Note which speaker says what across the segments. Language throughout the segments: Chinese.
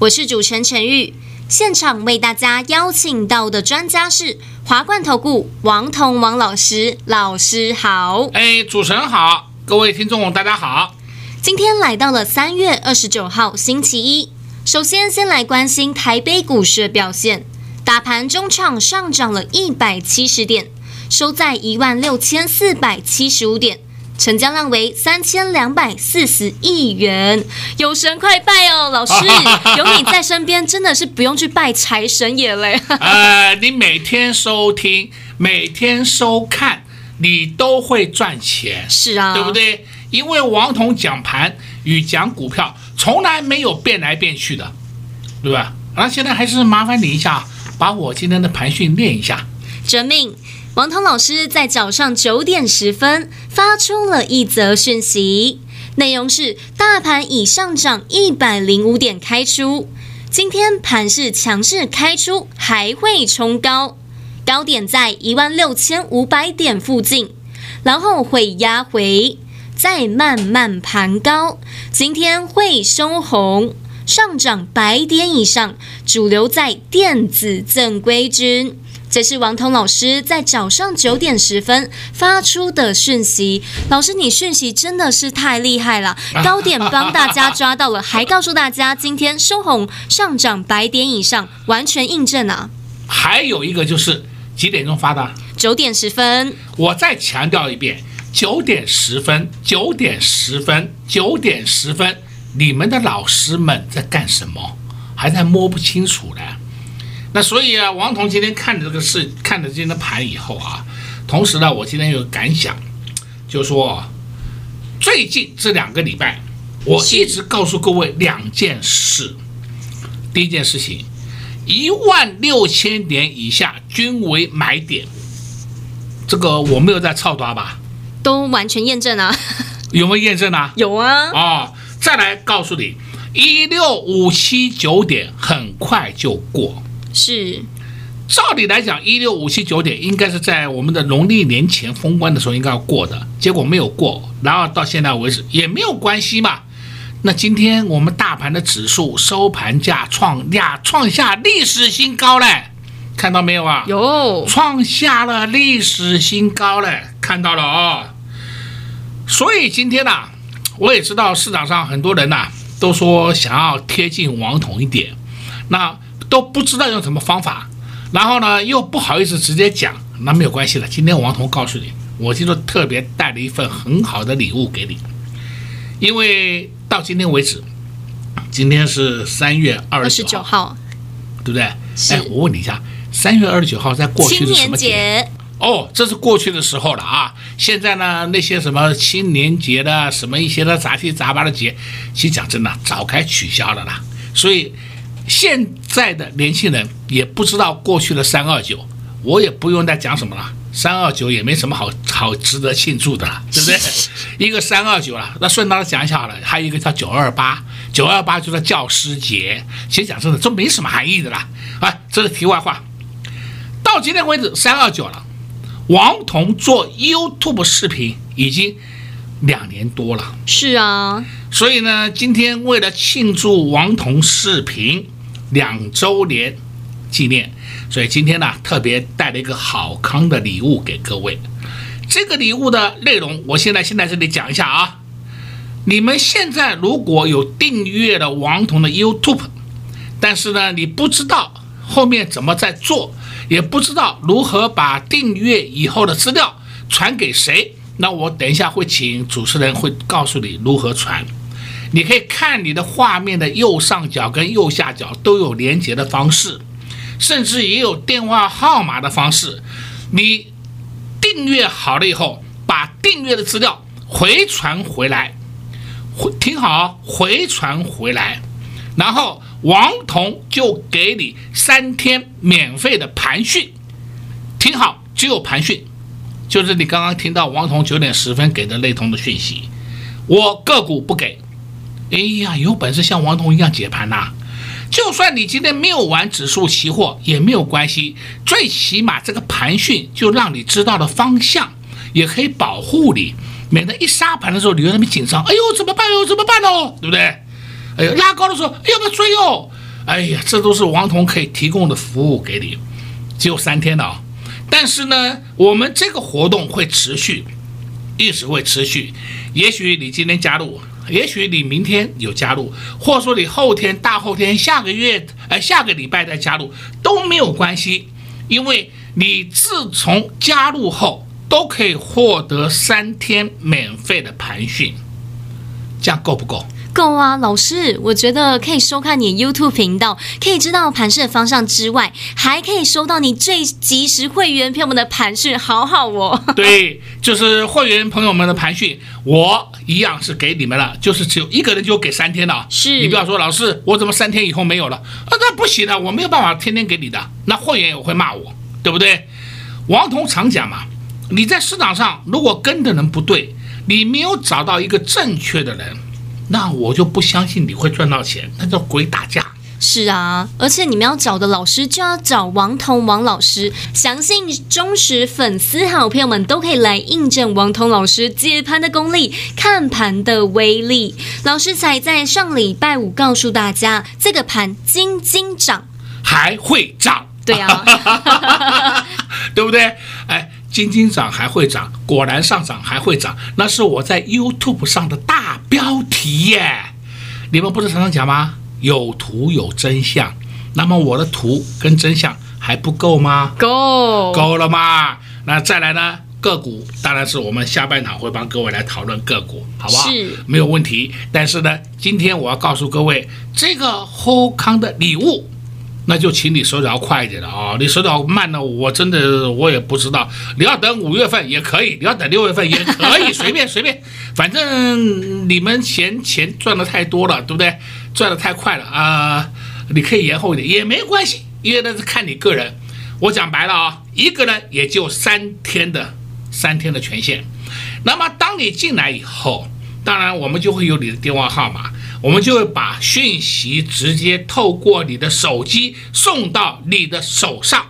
Speaker 1: 我是主持人陈玉。现场为大家邀请到的专家是华冠投顾王彤王老师，老师好。
Speaker 2: 哎，主持人好，各位听众大家好。
Speaker 1: 今天来到了三月二十九号星期一，首先先来关心台北股市的表现，大盘中场上涨了一百七十点，收在一万六千四百七十五点，成交量为三千两百四十亿元。有神快拜哦，老师 有你在身边，真的是不用去拜财神爷嘞。
Speaker 2: 呃，你每天收听，每天收看，你都会赚钱，
Speaker 1: 是啊，
Speaker 2: 对不对？因为王彤讲盘与讲股票从来没有变来变去的，对吧？那现在还是麻烦你一下，把我今天的盘训练一下。
Speaker 1: 遵命。王彤老师在早上九点十分发出了一则讯息，内容是：大盘已上涨一百零五点开出，今天盘是强势开出，还会冲高，高点在一万六千五百点附近，然后会压回。再慢慢盘高，今天会收红，上涨百点以上，主流在电子正规军。这是王彤老师在早上九点十分发出的讯息。老师，你讯息真的是太厉害了，高点帮大家抓到了，还告诉大家今天收红，上涨百点以上，完全印证啊。
Speaker 2: 还有一个就是几点钟发的？
Speaker 1: 九点十分。我
Speaker 2: 再强调一遍。九点十分，九点十分，九点十分，你们的老师们在干什么？还在摸不清楚呢。那所以啊，王彤今天看着这个事，看着今天的盘以后啊，同时呢，我今天有个感想，就是说最近这两个礼拜，我一直告诉各位两件事。第一件事情，一万六千点以下均为买点，这个我没有在操刀吧？
Speaker 1: 都完全验证啊，
Speaker 2: 有没有验证啊？
Speaker 1: 有啊。
Speaker 2: 哦，再来告诉你，一六五七九点很快就过。
Speaker 1: 是，
Speaker 2: 照理来讲，一六五七九点应该是在我们的农历年前封关的时候应该要过的，结果没有过，然后到现在为止也没有关系嘛。那今天我们大盘的指数收盘价创呀创下历史新高嘞，看到没有啊？
Speaker 1: 有，
Speaker 2: 创下了历史新高嘞，看到了哦。所以今天呢、啊，我也知道市场上很多人呐、啊，都说想要贴近王彤一点，那都不知道用什么方法，然后呢又不好意思直接讲，那没有关系了。今天王彤告诉你，我今天特别带了一份很好的礼物给你，因为到今天为止，今天是三月二十九号，对不对？哎，我问你一下，三月二十九号在过去是什么节？哦，这是过去的时候了啊！现在呢，那些什么青年节的，什么一些的杂七杂八的节，其实讲真的，早该取消了啦。所以现在的年轻人也不知道过去的三二九，我也不用再讲什么了。三二九也没什么好好值得庆祝的了，对不对？一个三二九了，那顺道讲一下好了。还有一个叫九二八，九二八就是教师节。其实讲真的，这没什么含义的啦。啊，这是题外话。到今天为止，三二九了。王彤做 YouTube 视频已经两年多了，
Speaker 1: 是啊，
Speaker 2: 所以呢，今天为了庆祝王彤视频两周年纪念，所以今天呢，特别带了一个好康的礼物给各位。这个礼物的内容，我现在先在这里讲一下啊。你们现在如果有订阅了王彤的 YouTube，但是呢，你不知道后面怎么在做。也不知道如何把订阅以后的资料传给谁，那我等一下会请主持人会告诉你如何传。你可以看你的画面的右上角跟右下角都有连接的方式，甚至也有电话号码的方式。你订阅好了以后，把订阅的资料回传回来，回听好，回传回来。然后王彤就给你三天免费的盘讯，听好，只有盘讯，就是你刚刚听到王彤九点十分给的内通的讯息，我个股不给。哎呀，有本事像王彤一样解盘呐、就算你今天没有玩指数期货也没有关系，最起码这个盘讯就让你知道了方向，也可以保护你，免得一杀盘的时候你又那么紧张。哎呦，怎么办哟？怎么办哦？对不对？哎呦，拉高的时候要不要追哦？哎呀，这都是王彤可以提供的服务给你，只有三天的啊。但是呢，我们这个活动会持续，一直会持续。也许你今天加入。也许你明天有加入，或者说你后天、大后天、下个月、呃下个礼拜再加入都没有关系，因为你自从加入后都可以获得三天免费的盘训，这样够不够？
Speaker 1: 够啊，老师，我觉得可以收看你 YouTube 频道，可以知道盘势的方向之外，还可以收到你最及时会员朋友们的盘讯，好好哦。
Speaker 2: 对，就是会员朋友们的盘讯，我一样是给你们了，就是只有一个人就给三天了。
Speaker 1: 是
Speaker 2: 你不要说老师，我怎么三天以后没有了？啊，那不行的，我没有办法天天给你的，那会员也会骂我，对不对？王彤常讲嘛，你在市场上如果跟的人不对，你没有找到一个正确的人。那我就不相信你会赚到钱，那叫鬼打架。
Speaker 1: 是啊，而且你们要找的老师就要找王彤王老师，相信忠实粉丝好朋友们都可以来印证王彤老师解盘的功力、看盘的威力。老师才在上礼拜五告诉大家，这个盘金金涨，
Speaker 2: 还会涨。
Speaker 1: 对啊，
Speaker 2: 对不对？哎。金金涨还会涨，果然上涨还会涨，那是我在 YouTube 上的大标题耶！你们不是常常讲吗？有图有真相，那么我的图跟真相还不够吗？
Speaker 1: 够，
Speaker 2: 够了吗？那再来呢？个股当然是我们下半场会帮各位来讨论个股，好不好？
Speaker 1: 是，
Speaker 2: 没有问题。但是呢，今天我要告诉各位，这个后康的礼物。那就请你手脚快一点了啊！你手脚慢了，我真的我也不知道。你要等五月份也可以，你要等六月份也可以，随便随便，反正你们嫌钱赚的太多了，对不对？赚的太快了啊、你可以延后一点也没关系，因为那是看你个人。我讲白了啊，一个人也就三天的三天的权限。那么当你进来以后，当然我们就会有你的电话号码。我们就会把讯息直接透过你的手机送到你的手上，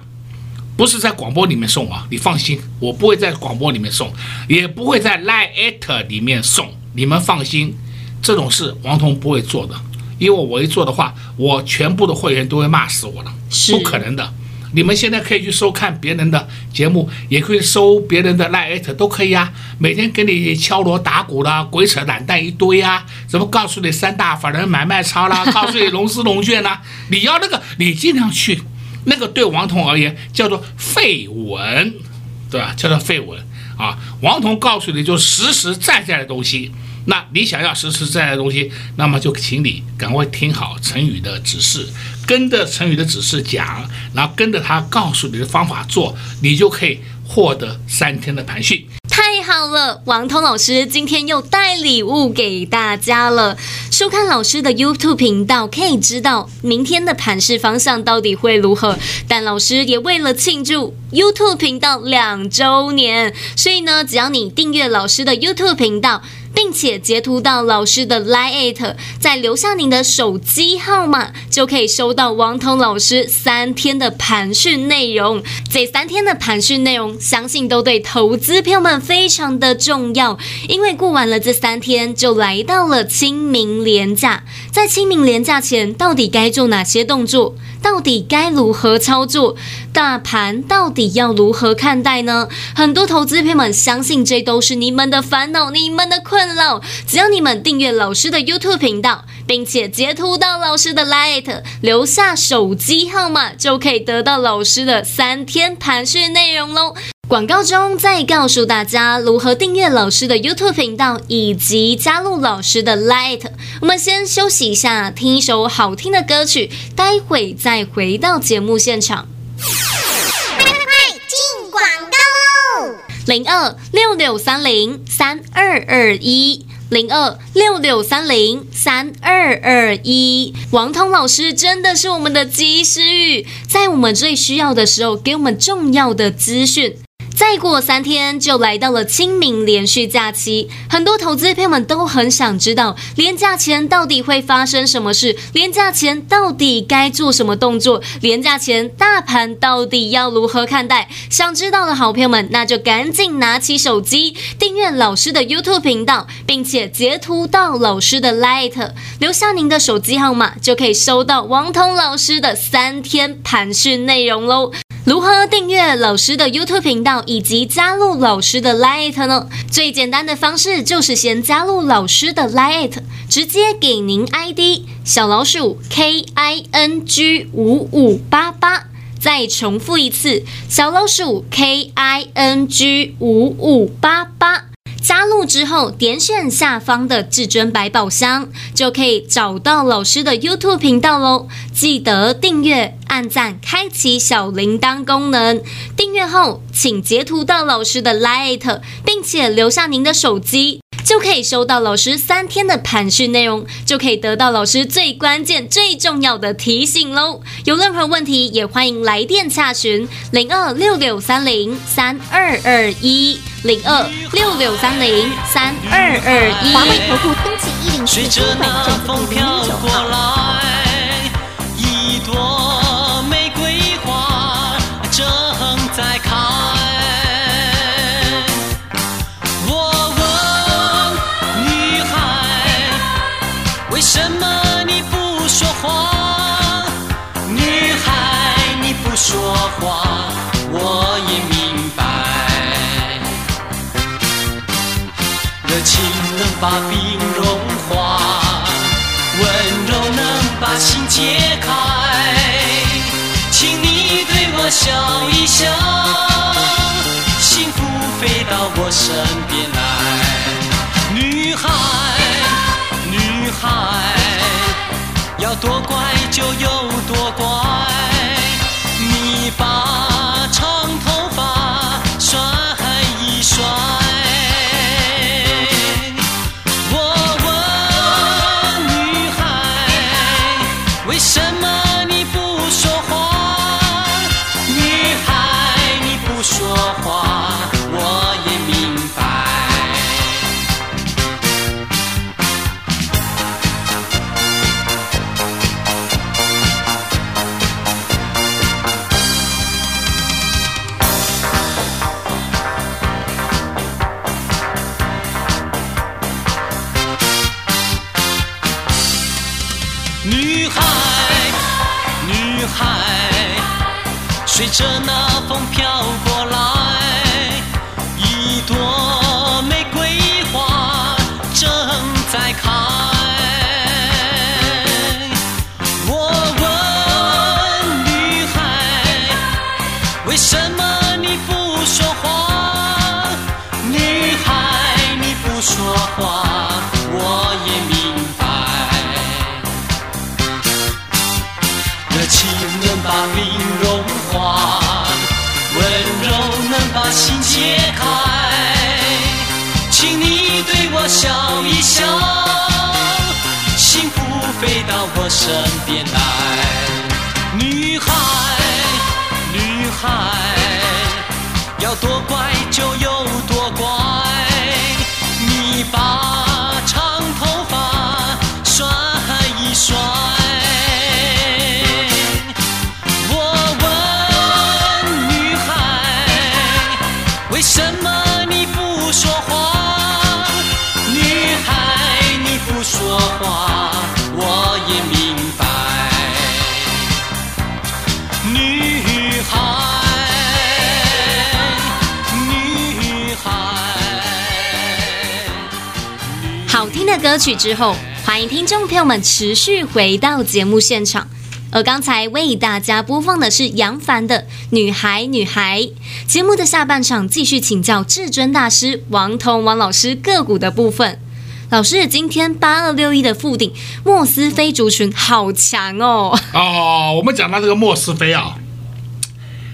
Speaker 2: 不是在广播里面送啊！你放心，我不会在广播里面送，也不会在 Line@ 里面送。你们放心，这种事王彤不会做的，因为我一做的话，我全部的会员都会骂死我了，不可能的。你们现在可以去收看别人的节目，也可以收别人的 Line 都可以啊。每天给你敲锣打鼓啦，鬼扯懒蛋一堆啊。怎么告诉你三大法人买卖超啦？告诉你龙狮龙卷啦？你要那个，你尽量去。那个对王彤而言叫做废文，对吧？叫做废文啊。王彤告诉你就实实在在的东西。那你想要实实在在的东西，那么就请你赶快听好陈宇的指示，跟着陈宇的指示讲，然后跟着他告诉你的方法做，你就可以获得三天的盘讯。
Speaker 1: 太好了，王彤老师今天又带礼物给大家了。收看老师的 YouTube 频道，可以知道明天的盘势方向到底会如何。但老师也为了庆祝 YouTube 频道两周年，所以呢，只要你订阅老师的 YouTube 频道。并且截图到老师的 LINE，再留下您的手机号码，就可以收到王彤老师三天的盘讯内容。这三天的盘讯内容，相信都对投资朋友们非常的重要。因为过完了这三天，就来到了清明连假。在清明连假前，到底该做哪些动作？到底该如何操作？大盘到底要如何看待呢？很多投资朋友们相信这都是你们的烦恼，你们的困只要你们订阅老师的 YouTube 频道，并且截图到老师的 Light，留下手机号码，就可以得到老师的三天盘讯内容喽。广告中再告诉大家如何订阅老师的 YouTube 频道以及加入老师的 Light。我们先休息一下，听一首好听的歌曲，待会再回到节目
Speaker 3: 现场。
Speaker 1: 零二六六三零三二二一。零二六六三零三二二一。王通老师真的是我们的及时雨，在我们最需要的时候，给我们重要的资讯。再过三天就来到了清明连续假期，很多投资朋友们都很想知道，连假前到底会发生什么事？连假前到底该做什么动作？连假前大盘到底要如何看待？想知道的好朋友们，那就赶紧拿起手机订阅老师的 YouTube 频道，并且截图到老师的 Light，留下您的手机号码，就可以收到王彤老师的三天盘讯内容喽。如何订阅老师的 YouTube 频道以及加入老师的 Light 呢？最简单的方式就是先加入老师的 Light，直接给您 ID 小老鼠 K I N G 五五八八，再重复一次小老鼠 K I N G 五五八八。加入之后，点选下方的至尊百宝箱，就可以找到老师的 YouTube 频道喽。记得订阅、按赞、开启小铃铛功能。订阅后，请截图到老师的 Light，并且留下您的手机，就可以收到老师三天的盘讯内容，就可以得到老师最关键、最重要的提醒喽。有任何问题，也欢迎来电洽询零二六六三零三二二一。零二六六三零三二二一。华为投顾登记一零四经管证字第零零九
Speaker 4: 号。把冰融化，温柔能把心解开。请你对我笑一笑，幸福飞到我身边来。女孩，女孩，要多乖就有多乖。你把长头发甩一甩。身边来，女孩，女孩，要多乖
Speaker 1: 歌曲之后，欢迎听众朋友们持续回到节目现场。而刚才为大家播放的是杨凡的《女孩女孩》。节目的下半场继续请教至尊大师王彤王老师个股的部分。老师，今天八二六一的附顶莫斯菲族群好强哦！
Speaker 2: 哦，我们讲到这个莫斯菲啊，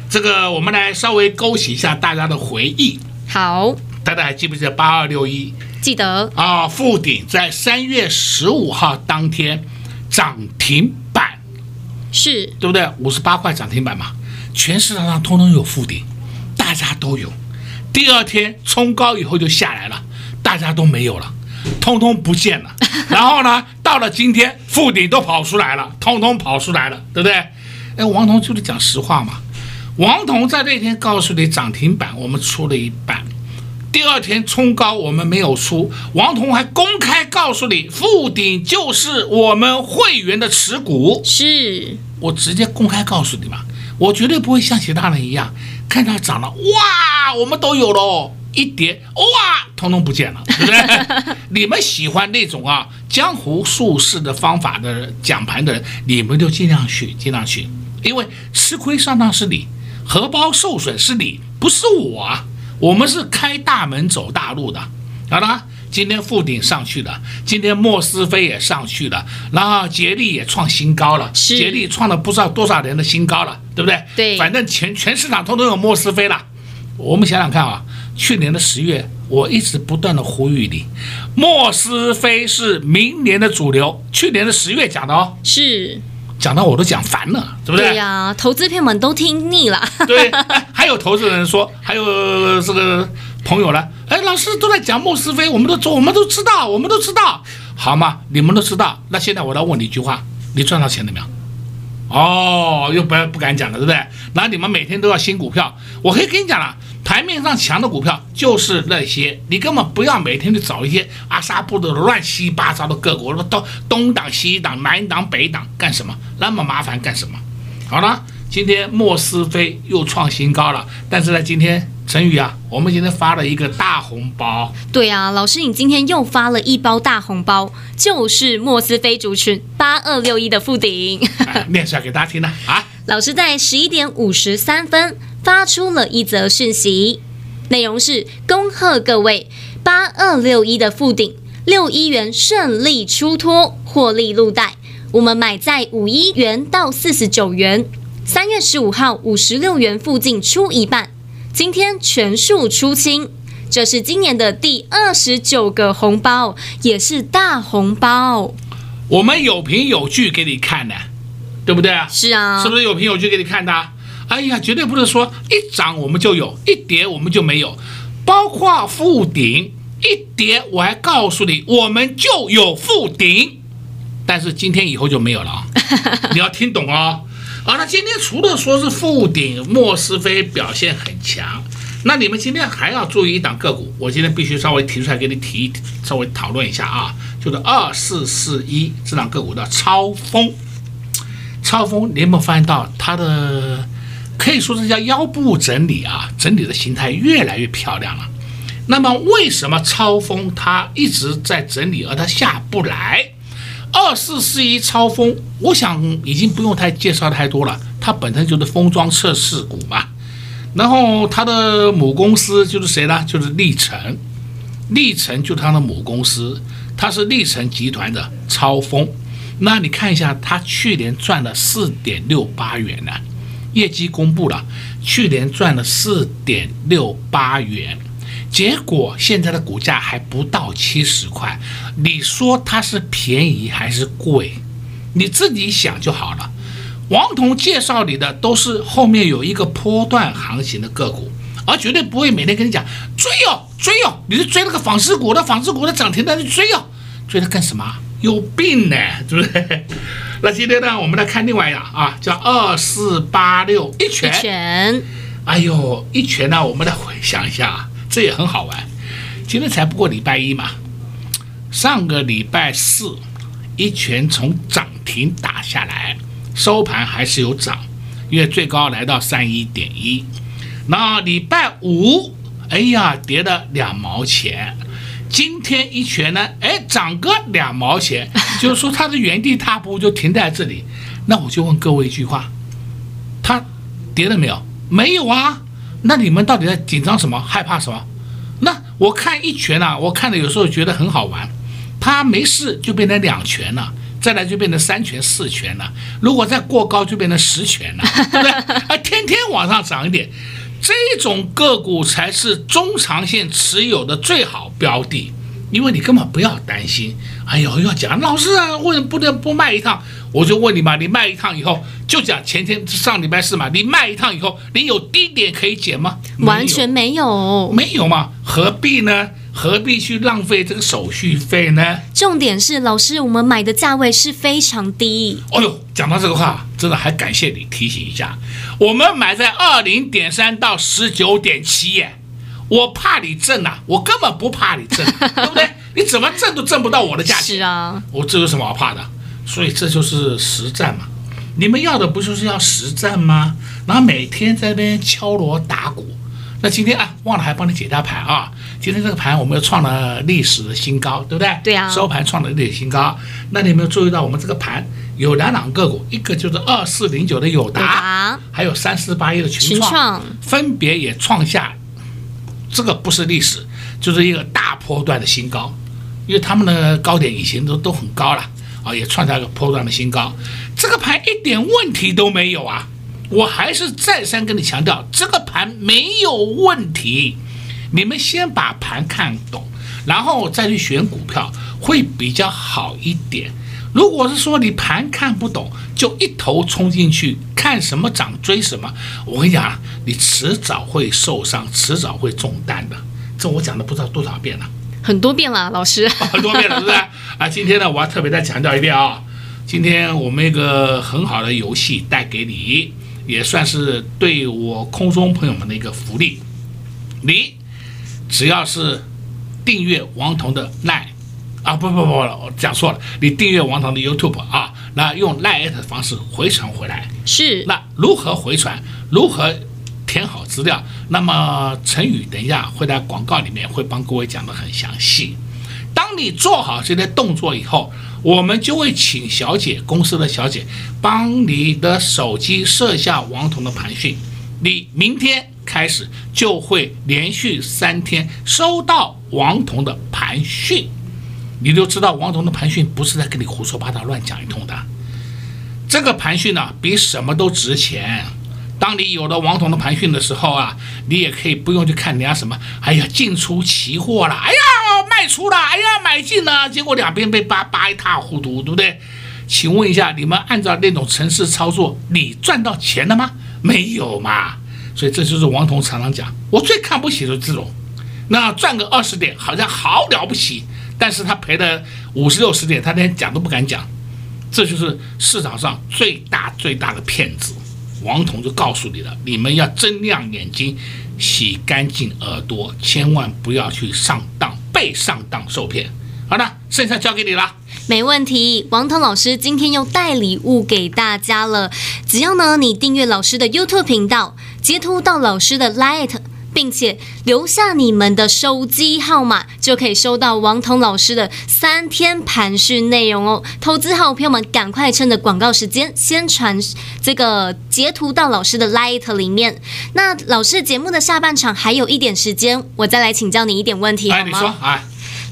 Speaker 2: 这个我们来稍微勾起一下大家的回忆。
Speaker 1: 好，
Speaker 2: 大家还记不记得八二六一？
Speaker 1: 记得
Speaker 2: 啊，富鼎在三月十五号当天涨停板，
Speaker 1: 是
Speaker 2: 对不对？五十八块涨停板嘛，全市场上通通有富鼎，大家都有。第二天冲高以后就下来了，大家都没有了，通通不见了。然后呢，到了今天，富鼎都跑出来了，通通跑出来了，对不对？哎，王彤就是讲实话嘛。王彤在那天告诉你涨停板，我们出了一半。第二天冲高，我们没有出。王彤还公开告诉你，富鼎就是我们会员的持股。
Speaker 1: 是
Speaker 2: 我直接公开告诉你嘛，我绝对不会像其他人一样，看它涨了，哇，我们都有喽，一跌，哇，通通不见了，对不对？你们喜欢那种啊江湖术士的方法的讲盘的人，你们就尽量去，尽量去，因为吃亏上当是你，荷包受损是你，不是我啊。我们是开大门走大路的，好了，今天富鼎上去了，今天莫斯菲也上去了，然后杰力也创新高了，
Speaker 1: 是
Speaker 2: 捷力创了不知道多少年的新高了，对不对？
Speaker 1: 对，
Speaker 2: 反正全全市场通通有莫斯菲了。我们想想看啊，去年的十月，我一直不断的呼吁你，莫斯菲是明年的主流，去年的十月讲的哦，
Speaker 1: 是。
Speaker 2: 讲到我都讲烦了，对不对？
Speaker 1: 对呀、啊，投资朋友们都听腻了。
Speaker 2: 对，还有投资人说，还有这个朋友呢，哎，老师都在讲莫斯菲，我们都我们都知道，我们都知道，好嘛？你们都知道，那现在我来问你一句话，你赚到钱了没有？哦，又不不敢讲了，对不对？然后你们每天都要新股票，我可以跟你讲了。台面上强的股票就是那些，你根本不要每天去找一些阿萨布的乱七八糟的个股，东东挡西挡，南挡北挡，干什么？那么麻烦干什么？好了，今天莫斯菲又创新高了，但是呢，今天陈宇啊，我们今天发了一个大红包。
Speaker 1: 对啊，老师，你今天又发了一包大红包，就是莫斯菲族群八二六一的富鼎，
Speaker 2: 念出来给大家听呢啊。
Speaker 1: 老师在十一点五十三分。发出了一则讯息，内容是恭贺各位八二六一的富鼎六一元顺利出脱，获利入袋。我们买在五一元到四十九元，三月十五号五十六元附近出一半，今天全数出清。这是今年的第二十九个红包，也是大红包。
Speaker 2: 我们有凭有据给你看的，对不对啊？
Speaker 1: 是啊，
Speaker 2: 是不是有凭有据给你看的？哎呀，绝对不是说一涨我们就有，一跌我们就没有。包括富鼎一跌，我还告诉你，我们就有富鼎，但是今天以后就没有了啊！你要听懂哦。啊，那今天除了说是富鼎、莫斯菲表现很强，那你们今天还要注意一档个股，我今天必须稍微提出来给你提，稍微讨论一下啊，就是二四四一这档个股的超风。超风，你有没有发现到它的？可以说是叫腰部整理啊，整理的形态越来越漂亮了。那么为什么超风它一直在整理，而它下不来？二四四一超风，我想已经不用太介绍太多了，它本身就是封装测试股嘛。然后它的母公司就是谁呢？就是力成，力成就是它的母公司，它是力成集团的超风。那你看一下，它去年赚了四点六八元呢。业绩公布了，去年赚了四点六八元，结果现在的股价还不到七十块，你说它是便宜还是贵？你自己想就好了。王彤介绍你的都是后面有一个波段行情的个股，而绝对不会每天跟你讲追哦追哦，你是追那个纺织股的纺织股的涨停的，你追哦，追它干什么？有病呢，对不对？那今天呢，我们来看另外一样啊，叫二四八六一拳。
Speaker 1: 一拳，
Speaker 2: 哎呦，一拳呢，我们来回想一下，这也很好玩。今天才不过礼拜一嘛，上个礼拜四，一拳从涨停打下来，收盘还是有涨，因为最高来到三一点一。那礼拜五，哎呀，跌了两毛钱。今天一拳呢，哎，涨个两毛钱，就是说它的原地踏步就停在这里。那我就问各位一句话，他跌了没有？没有啊。那你们到底在紧张什么？害怕什么？那我看一拳啊，我看的有时候觉得很好玩。它没事就变成两拳了，再来就变成三拳四拳了。如果再过高就变成十拳了，对不对？啊，天天往上涨一点。这种个股才是中长线持有的最好标的，因为你根本不要担心。哎呦，要讲老师啊，为什么不能不卖一趟？我就问你嘛，你卖一趟以后，就讲前天上礼拜四嘛，你卖一趟以后，你有低点可以减吗？
Speaker 1: 完全没有，
Speaker 2: 没有嘛？何必呢？何必去浪费这个手续费呢？
Speaker 1: 重点是老师，我们买的价位是非常低。
Speaker 2: 哎呦，讲到这个话，真的还感谢你提醒一下，我们买在二零点三到十九点七耶。我怕你挣呐、啊，我根本不怕你挣，对不对？你怎么挣都挣不到我的价钱。
Speaker 1: 是啊，
Speaker 2: 我这有什么好怕的？所以这就是实战嘛。你们要的不就是要实战吗？然后每天在那边敲锣打鼓。那今天啊，忘了还帮你解一下盘啊。今天这个盘我们又创了历史的新高，对不对？
Speaker 1: 对啊。
Speaker 2: 收盘创了历史新高。那你有没有注意到我们这个盘有两档个股，一个就是二四零九的友达，
Speaker 1: 达
Speaker 2: 还有三四八一的群创，群创分别也创下。这个不是历史，就是一个大波段的新高，因为他们的高点以前都都很高了啊，也创下一个波段的新高。这个盘一点问题都没有啊！我还是再三跟你强调，这个盘没有问题。你们先把盘看懂，然后再去选股票会比较好一点。如果是说你盘看不懂，就一头冲进去。看什么涨追什么，我跟你讲啊，你迟早会受伤，迟早会中弹的。这我讲的不知道多少遍了，
Speaker 1: 很多遍了，老师，
Speaker 2: 很多遍了，是不是？啊，今天呢，我要特别再强调一遍啊，今天我们一个很好的游戏带给你，也算是对我空中朋友们的一个福利。你只要是订阅王彤的 LINE 啊，不不不，我讲错了，你订阅王彤的 YouTube 啊。那用 LINE 的方式回传回来
Speaker 1: 是。
Speaker 2: 那如何回传？如何填好资料？那么陈宇等一下会在广告里面会帮各位讲得很详细。当你做好这些动作以后，我们就会请小姐公司的小姐帮你的手机设下王彤的盘讯。你明天开始就会连续三天收到王彤的盘讯。你就知道王彤的盘讯不是在跟你胡说八道乱讲一通的，这个盘讯呢比什么都值钱。当你有了王彤的盘讯的时候啊，你也可以不用去看人家什么，哎呀进出期货了，哎呀卖出了，哎呀买进了，结果两边被扒扒一塌糊涂，对不对？请问一下，你们按照那种程式操作，你赚到钱了吗？没有嘛。所以这就是王彤常常讲，我最看不起的这种，那赚个二十点好像好了不起。但是他赔了五十六十点，他连讲都不敢讲，这就是市场上最大最大的骗子。王彤就告诉你了，你们要睁亮眼睛，洗干净耳朵，千万不要去上当，被上当受骗。好的，剩下交给你了。
Speaker 1: 没问题，王彤老师今天又带礼物给大家了。只要呢，你订阅老师的 YouTube 频道，截图到老师的 Light。并且留下你们的手机号码，就可以收到王彤老师的三天盘讯内容哦。投资好朋友们，赶快趁着广告时间，先传这个截图到老师的 Light 里面。那老师节目的下半场还有一点时间，我再来请教你一点问题好吗？
Speaker 2: 你说，哎。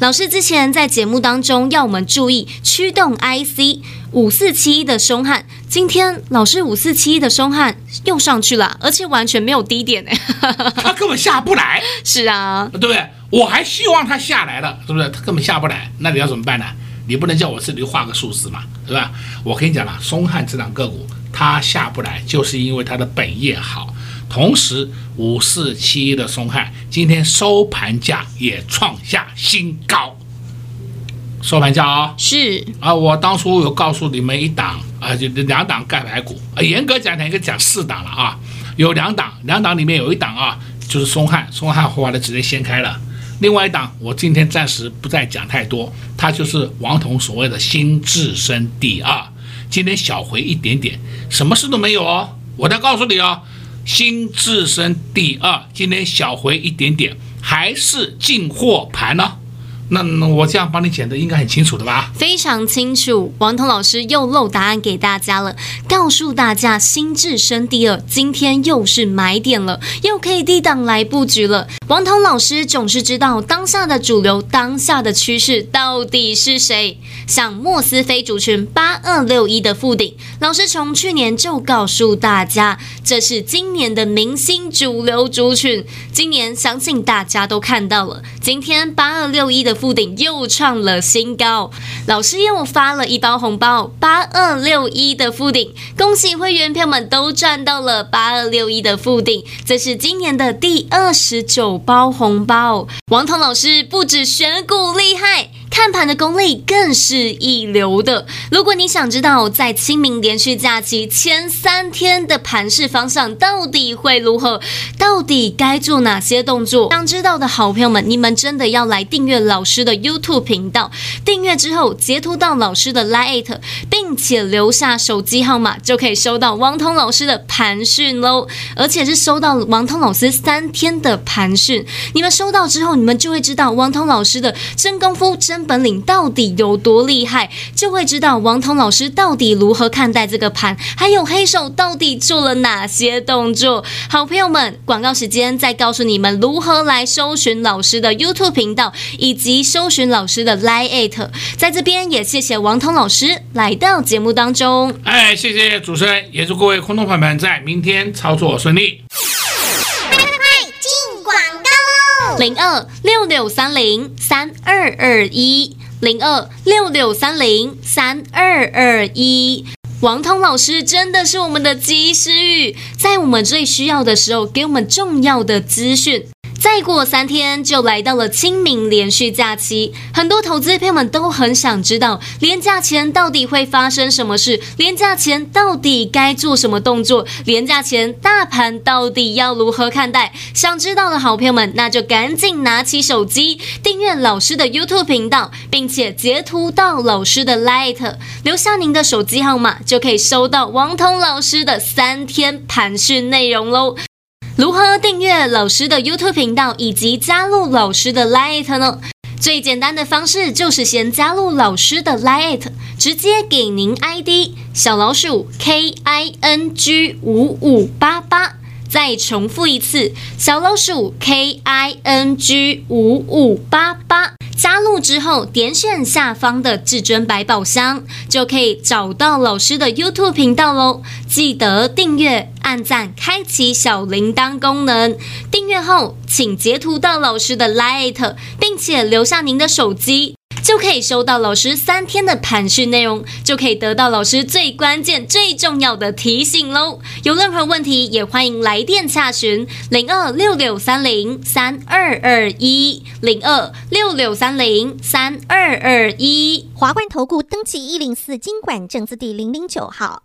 Speaker 1: 老师之前在节目当中要我们注意驱动 IC 五四七一的凶悍，今天老师五四七一的凶悍又上去了，而且完全没有低点哎，
Speaker 2: 他根本下不来。
Speaker 1: 是啊，
Speaker 2: 对不对？我还希望它下来了，是不是？它根本下不来，那你要怎么办呢？你不能叫我这里画个数字嘛，对吧？我跟你讲了，松汉这档个股它下不来，就是因为它的本业好。同时，五四七一的松汉今天收盘价也创下新高。收盘价啊、哦，
Speaker 1: 是
Speaker 2: 啊，我当初有告诉你们一档啊，就两档盖牌股啊，严格讲讲应该讲四档了啊，有两档，两档里面有一档啊，就是松汉，松汉后来的直接掀开了。另外一档，我今天暂时不再讲太多，它就是王彤所谓的新智深第二，今天小回一点点，什么事都没有哦，我再告诉你哦。新自身第二，今天小回一点点，还是进货盘呢？那我这样帮你解的应该很清楚的吧？
Speaker 1: 非常清楚，王彤老师又漏答案给大家了，告诉大家新智深第二今天又是买点了，又可以低档来布局了。王彤老师总是知道当下的主流，当下的趋势到底是谁。像莫斯菲族群八二六一的富鼎，老师从去年就告诉大家，这是今年的明星主流族群。今年相信大家都看到了，今天八二六一的。富鼎又创了新高，老师又发了一包红包，八二六一的富鼎，恭喜会员票们都赚到了八二六一的富鼎，这是今年的第二十九包红包。王彤老师不止选股厉害。看盘的功力更是一流的。如果你想知道在清明连续假期前三天的盘势方向到底会如何，到底该做哪些动作，想知道的好朋友们，你们真的要来订阅老师的 YouTube 频道。订阅之后，截图到老师的 Line，并且留下手机号码，就可以收到王通老师的盘讯喽。而且是收到王通老师三天的盘讯。你们收到之后，你们就会知道王通老师的真功夫真。本领到底有多厉害，就会知道王彤老师到底如何看待这个盘，还有黑手到底做了哪些动作。好朋友们，广告时间再告诉你们如何来搜寻老师的 YouTube 频道，以及搜寻老师的 Line。在这边也谢谢王彤老师来到节目当中。
Speaker 2: 哎，谢谢主持人，也祝各位空洞朋友们在明天操作顺利。
Speaker 1: 零二六六三零三二二一，零二六六三零三二二一。王通老师真的是我们的及时雨，在我们最需要的时候，给我们重要的资讯。再过三天就来到了清明连续假期，很多投资朋友们都很想知道，连假前到底会发生什么事？连假前到底该做什么动作？连假前大盘到底要如何看待？想知道的好朋友们，那就赶紧拿起手机订阅老师的 YouTube 频道，并且截图到老师的 Light，留下您的手机号码，就可以收到王彤老师的三天盘讯内容喽。如何订阅老师的 YouTube 频道以及加入老师的 Lite 呢？最简单的方式就是先加入老师的 Lite，直接给您 ID 小老鼠 K I N G 五五八八。再重复一次，小老鼠 K I N G 五五八八。加入之后，点选下方的至尊百宝箱，就可以找到老师的 YouTube 频道喽。记得订阅、按赞、开启小铃铛功能。订阅后，请截图到老师的 Light，并且留下您的手机。就可以收到老师三天的盘讯内容，就可以得到老师最关键、最重要的提醒喽。有任何问题，也欢迎来电洽询零二六六三零三二二一零二六六三零三二二一。
Speaker 3: 华冠投顾登记一零四经管证字第零零九号。